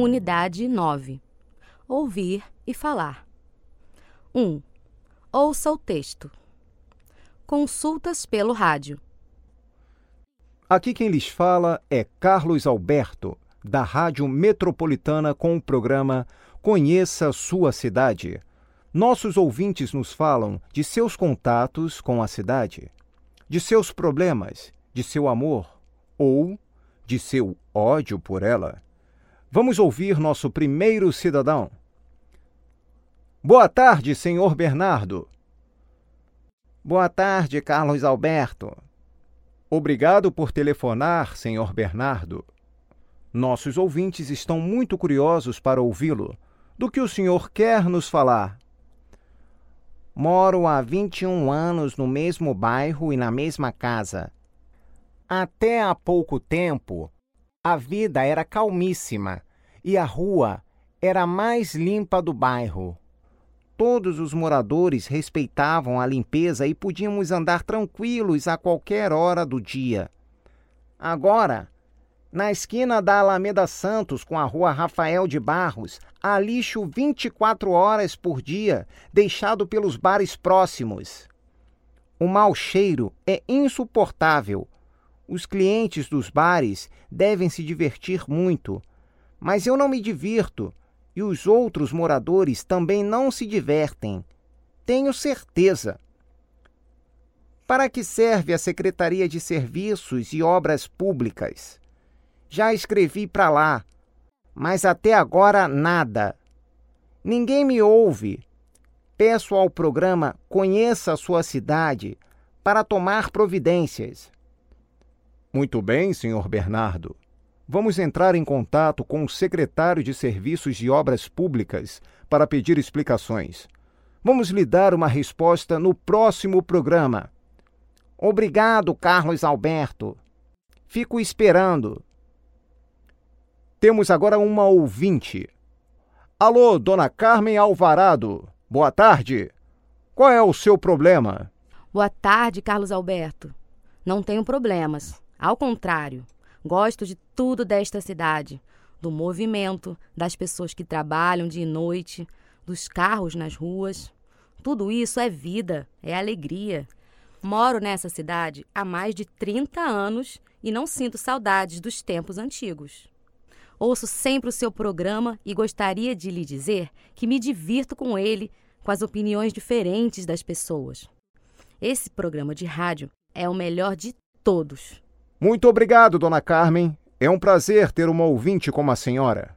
Unidade 9. Ouvir e falar. 1. Ouça o texto. Consultas pelo rádio. Aqui quem lhes fala é Carlos Alberto, da Rádio Metropolitana, com o programa Conheça Sua Cidade. Nossos ouvintes nos falam de seus contatos com a cidade, de seus problemas, de seu amor ou de seu ódio por ela. Vamos ouvir nosso primeiro cidadão. Boa tarde, senhor Bernardo. Boa tarde, Carlos Alberto. Obrigado por telefonar, senhor Bernardo. Nossos ouvintes estão muito curiosos para ouvi-lo. Do que o senhor quer nos falar? Moro há 21 anos no mesmo bairro e na mesma casa. Até há pouco tempo, a vida era calmíssima e a rua era a mais limpa do bairro. Todos os moradores respeitavam a limpeza e podíamos andar tranquilos a qualquer hora do dia. Agora, na esquina da Alameda Santos com a rua Rafael de Barros, há lixo 24 horas por dia, deixado pelos bares próximos. O mau cheiro é insuportável. Os clientes dos bares devem se divertir muito, mas eu não me divirto e os outros moradores também não se divertem. Tenho certeza. Para que serve a Secretaria de Serviços e Obras Públicas? Já escrevi para lá, mas até agora nada. Ninguém me ouve. Peço ao programa Conheça a Sua Cidade para tomar providências. Muito bem, senhor Bernardo vamos entrar em contato com o secretário de Serviços de Obras Públicas para pedir explicações. Vamos lhe dar uma resposta no próximo programa. Obrigado, Carlos Alberto. Fico esperando. Temos agora uma ouvinte. Alô, dona Carmen Alvarado. Boa tarde. Qual é o seu problema? Boa tarde, Carlos Alberto. Não tenho problemas. Ao contrário, Gosto de tudo desta cidade, do movimento, das pessoas que trabalham dia e noite, dos carros nas ruas. Tudo isso é vida, é alegria. Moro nessa cidade há mais de 30 anos e não sinto saudades dos tempos antigos. Ouço sempre o seu programa e gostaria de lhe dizer que me divirto com ele, com as opiniões diferentes das pessoas. Esse programa de rádio é o melhor de todos. Muito obrigado, dona Carmen. É um prazer ter uma ouvinte como a senhora.